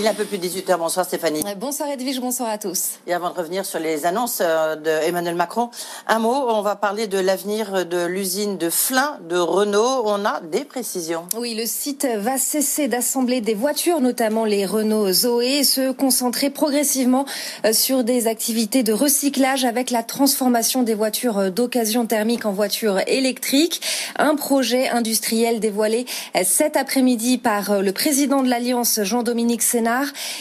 Il est un peu plus de 18h. Bonsoir Stéphanie. Bonsoir Edwige, bonsoir à tous. Et avant de revenir sur les annonces euh, d'Emmanuel Macron, un mot, on va parler de l'avenir de l'usine de Flins de Renault. On a des précisions. Oui, le site va cesser d'assembler des voitures, notamment les Renault Zoé, et se concentrer progressivement euh, sur des activités de recyclage avec la transformation des voitures euh, d'occasion thermique en voitures électriques. Un projet industriel dévoilé cet après-midi par le président de l'Alliance, Jean-Dominique Sénat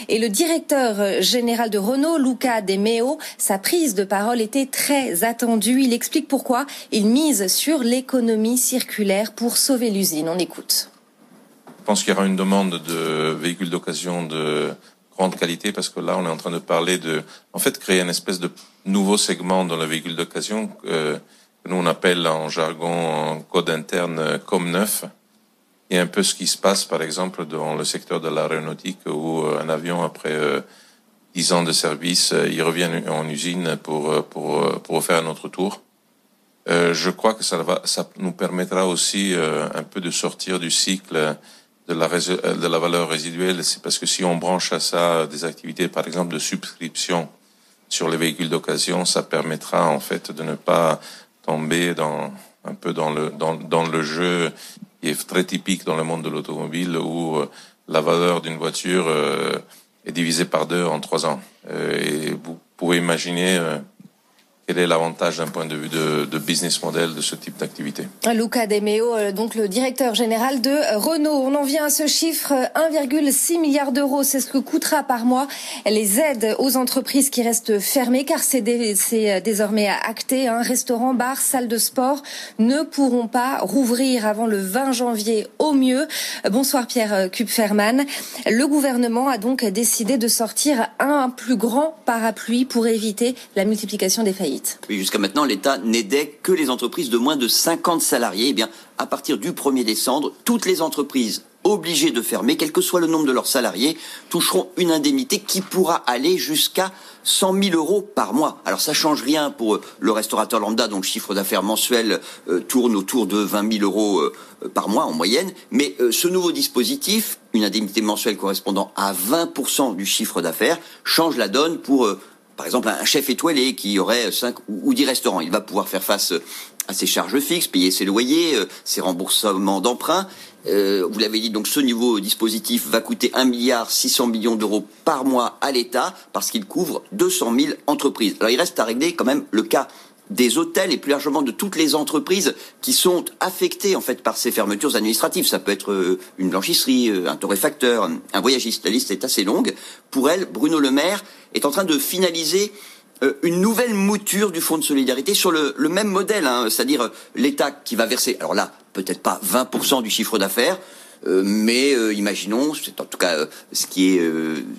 et le directeur général de Renault, Luca De Meo. Sa prise de parole était très attendue. Il explique pourquoi il mise sur l'économie circulaire pour sauver l'usine. On écoute. Je pense qu'il y aura une demande de véhicules d'occasion de grande qualité parce que là, on est en train de parler de, en fait, créer une espèce de nouveau segment dans le véhicule d'occasion euh, que nous on appelle en jargon, en code interne, comme neuf et un peu ce qui se passe, par exemple, dans le secteur de l'aéronautique, où euh, un avion, après euh, dix ans de service, euh, il revient en usine pour, pour, pour faire un autre tour. je crois que ça, va, ça nous permettra aussi un peu de sortir du cycle de la, de la valeur résiduelle. C'est parce que si on branche à ça des activités, par exemple, de subscription sur les véhicules d'occasion, ça permettra en fait de ne pas tomber dans un peu dans le dans, dans le jeu qui est très typique dans le monde de l'automobile où euh, la valeur d'une voiture euh, est divisée par deux en trois ans. Euh, et vous pouvez imaginer quel est l'avantage d'un point de vue de, de, business model de ce type d'activité? Luca De Meo, euh, donc le directeur général de Renault. On en vient à ce chiffre, 1,6 milliard d'euros, c'est ce que coûtera par mois les aides aux entreprises qui restent fermées, car c'est euh, désormais acté. Hein. Restaurants, bars, salles de sport ne pourront pas rouvrir avant le 20 janvier au mieux. Bonsoir Pierre Kupferman. Le gouvernement a donc décidé de sortir un plus grand parapluie pour éviter la multiplication des faillites. Jusqu'à maintenant, l'État n'aidait que les entreprises de moins de 50 salariés. Eh bien, à partir du 1er décembre, toutes les entreprises obligées de fermer, quel que soit le nombre de leurs salariés, toucheront une indemnité qui pourra aller jusqu'à 100 000 euros par mois. Alors ça change rien pour euh, le restaurateur lambda dont le chiffre d'affaires mensuel euh, tourne autour de 20 000 euros euh, par mois en moyenne. Mais ce nouveau dispositif, une indemnité mensuelle correspondant à 20% du chiffre d'affaires, change la donne pour par exemple, un chef étoilé qui aurait 5 ou 10 restaurants, il va pouvoir faire face à ses charges fixes, payer ses loyers, euh, ses remboursements d'emprunt. Euh, vous l'avez dit, donc ce nouveau dispositif va coûter 1 milliard 600 millions d'euros par mois à l'État parce qu'il couvre 200 000 entreprises. Alors il reste à régler quand même le cas des hôtels et plus largement de toutes les entreprises qui sont affectées en fait par ces fermetures administratives. Ça peut être euh, une blanchisserie, euh, un torréfacteur, un voyagiste. La liste est assez longue. Pour elle, Bruno Le Maire est en train de finaliser euh, une nouvelle mouture du fonds de solidarité sur le, même modèle, hein, c'est-à-dire l'État qui va verser, alors là, peut-être pas 20% du chiffre d'affaires, euh, mais euh, imaginons, c'est en tout cas ce qui est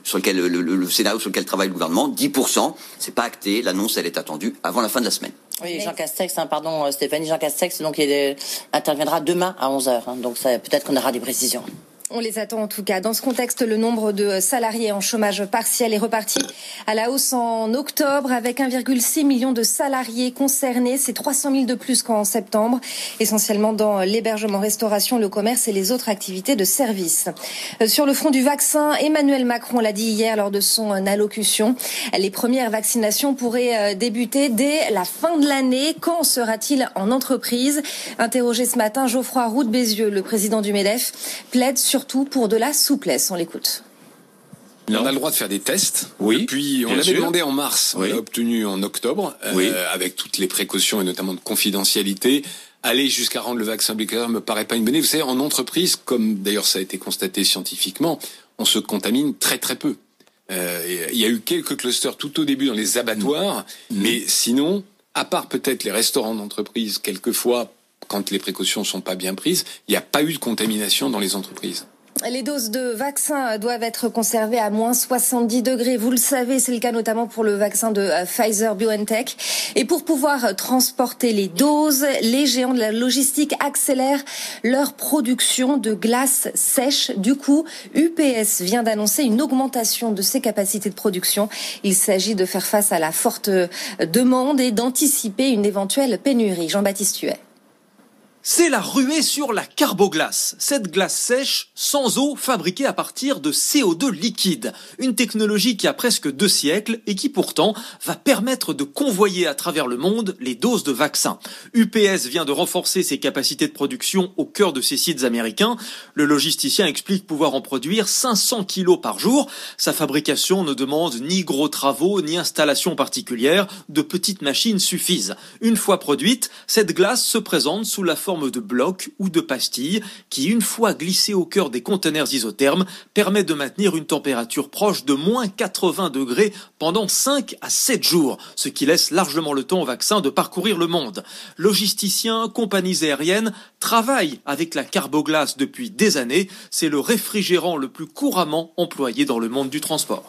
sur lequel le, le, scénario sur lequel travaille le gouvernement, 10%, c'est pas acté, l'annonce elle est attendue avant la fin de la semaine. Oui, Jean Castex, hein, pardon Stéphanie, Jean Castex, donc il interviendra demain à 11h, hein, donc peut-être qu'on aura des précisions. On les attend en tout cas. Dans ce contexte, le nombre de salariés en chômage partiel est reparti à la hausse en octobre avec 1,6 million de salariés concernés. C'est 300 000 de plus qu'en septembre, essentiellement dans l'hébergement, restauration, le commerce et les autres activités de service. Euh, sur le front du vaccin, Emmanuel Macron l'a dit hier lors de son allocution. Les premières vaccinations pourraient euh, débuter dès la fin de l'année. Quand sera-t-il en entreprise? Interrogé ce matin, Geoffroy Roux Bézieux, le président du MEDEF, plaide sur surtout pour de la souplesse. On l'écoute. On a le droit de faire des tests. Oui. Puis on l'avait demandé en mars, on l'a obtenu en octobre, euh, avec toutes les précautions et notamment de confidentialité. Aller jusqu'à rendre le vaccin obligatoire me paraît pas une bonne idée. Vous savez, en entreprise, comme d'ailleurs ça a été constaté scientifiquement, on se contamine très très peu. Euh, il y a eu quelques clusters tout au début dans les abattoirs, mmh. mais sinon, à part peut-être les restaurants d'entreprise, quelquefois quand les précautions ne sont pas bien prises, il n'y a pas eu de contamination dans les entreprises. Les doses de vaccins doivent être conservées à moins 70 degrés. Vous le savez, c'est le cas notamment pour le vaccin de euh, Pfizer BioNTech. Et pour pouvoir transporter les doses, les géants de la logistique accélèrent leur production de glace sèche. Du coup, UPS vient d'annoncer une augmentation de ses capacités de production. Il s'agit de faire face à la forte demande et d'anticiper une éventuelle pénurie. Jean-Baptiste Huet. C'est la ruée sur la carboglace, cette glace sèche sans eau fabriquée à partir de CO2 liquide, une technologie qui a presque deux siècles et qui pourtant va permettre de convoyer à travers le monde les doses de vaccins. UPS vient de renforcer ses capacités de production au cœur de ses sites américains. Le logisticien explique pouvoir en produire 500 kilos par jour. Sa fabrication ne demande ni gros travaux ni installations particulières, de petites machines suffisent. Une fois produite, cette glace se présente sous la forme de blocs ou de pastilles qui, une fois glissées au cœur des conteneurs isothermes, permet de maintenir une température proche de moins 80 degrés pendant 5 à 7 jours, ce qui laisse largement le temps au vaccin de parcourir le monde. Logisticiens, compagnies aériennes travaillent avec la carboglace depuis des années. C'est le réfrigérant le plus couramment employé dans le monde du transport.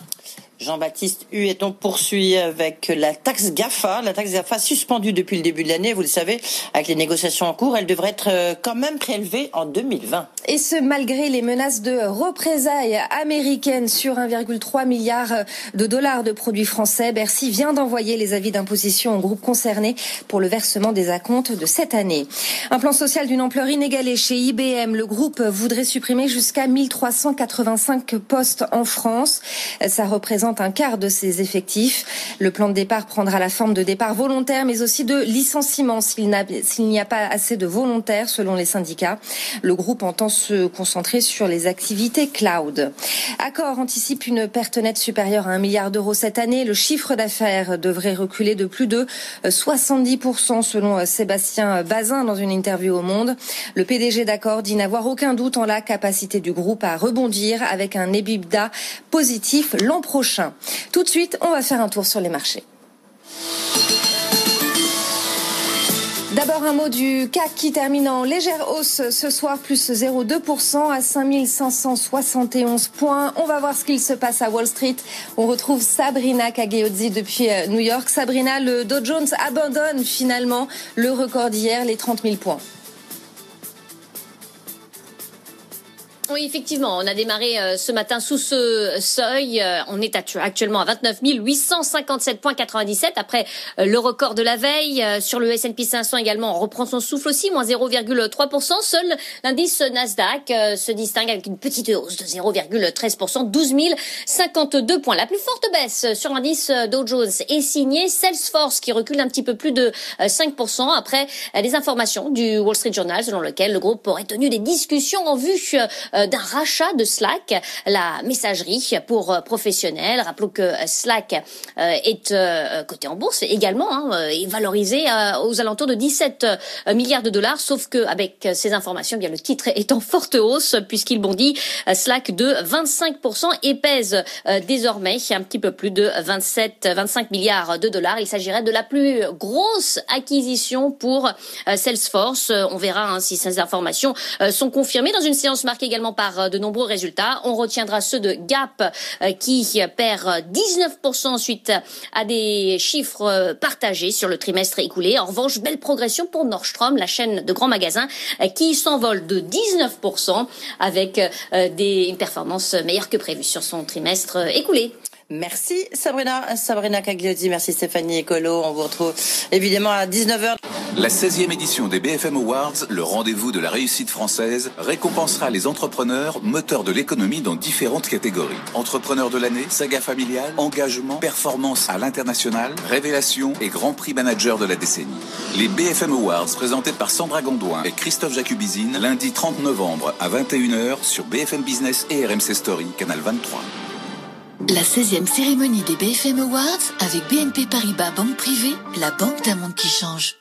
Jean-Baptiste Hueton poursuit avec la taxe GAFA. La taxe GAFA suspendue depuis le début de l'année, vous le savez, avec les négociations en cours, elle devrait être euh, quand même prélevée en 2020. Et ce, malgré les menaces de représailles américaines sur 1,3 milliard de dollars de produits français, Bercy vient d'envoyer les avis d'imposition aux groupes concernés pour le versement des acomptes de cette année. Un plan social d'une ampleur inégalée chez IBM. Le groupe voudrait supprimer jusqu'à 1385 postes en France. Ça représente un quart de ses effectifs. Le plan de départ prendra la forme de départ volontaire, mais aussi de licenciement s'il n'y a pas assez de volontaires, selon les syndicats. Le groupe entend se concentrer sur les activités cloud. Accor anticipe une perte nette supérieure à un milliard d'euros cette année. Le chiffre d'affaires devrait reculer de plus de 70% selon Sébastien Bazin dans une interview au Monde. Le PDG d'Accor dit n'avoir aucun doute en la capacité du groupe à rebondir avec un EBITDA positif l'an prochain. Tout de suite, on va faire un tour sur les marchés. D'abord un mot du CAC qui termine en légère hausse ce soir, plus 0,2% à 5571 points. On va voir ce qu'il se passe à Wall Street. On retrouve Sabrina Cagliozzi depuis euh, New York. Sabrina, le Dow Jones abandonne finalement le record d'hier, les 30 000 points. Oui, effectivement, on a démarré euh, ce matin sous ce seuil. Euh, on est actuellement à 29 857,97 après euh, le record de la veille. Sur le S&P 500 également, on reprend son souffle aussi, moins 0,3%. Seul l'indice Nasdaq se distingue avec une petite hausse de 0,13%, 12 052 points. La plus forte baisse sur l'indice Dow Jones est signée Salesforce qui recule un petit peu plus de 5% après les informations du Wall Street Journal selon lequel le groupe aurait tenu des discussions en vue d'un rachat de Slack, la messagerie pour professionnels. Rappelons que Slack est coté en bourse également hein, et valorisé aux alentours de 17 milliards de dollars, sauf que avec ces informations, eh bien le titre est en forte hausse puisqu'il bondit Slack de 25% et pèse désormais un petit peu plus de 27 25 milliards de dollars. Il s'agirait de la plus grosse acquisition pour euh, Salesforce. On verra hein, si ces informations euh, sont confirmées dans une séance marquée également par euh, de nombreux résultats. On retiendra ceux de Gap qui perd 19% suite à des chiffres partagés sur le trimestre écoulé. En revanche, belle progression pour Nordstrom, la chaîne de grands magasins qui s'envole de 19% avec des, une performance meilleure que prévue sur son trimestre écoulé. Merci Sabrina, Sabrina Cagliotti, merci Stéphanie Ecolo. On vous retrouve évidemment à 19h. La 16e édition des BFM Awards, le rendez-vous de la réussite française, récompensera les entrepreneurs moteurs de l'économie dans différentes catégories. Entrepreneurs de l'année, saga familiale, engagement, performance à l'international, révélation et grand prix manager de la décennie. Les BFM Awards présentés par Sandra Gondouin et Christophe Jacubizine lundi 30 novembre à 21h sur BFM Business et RMC Story, canal 23. La 16e cérémonie des BFM Awards avec BNP Paribas Banque Privée, la banque d'un monde qui change.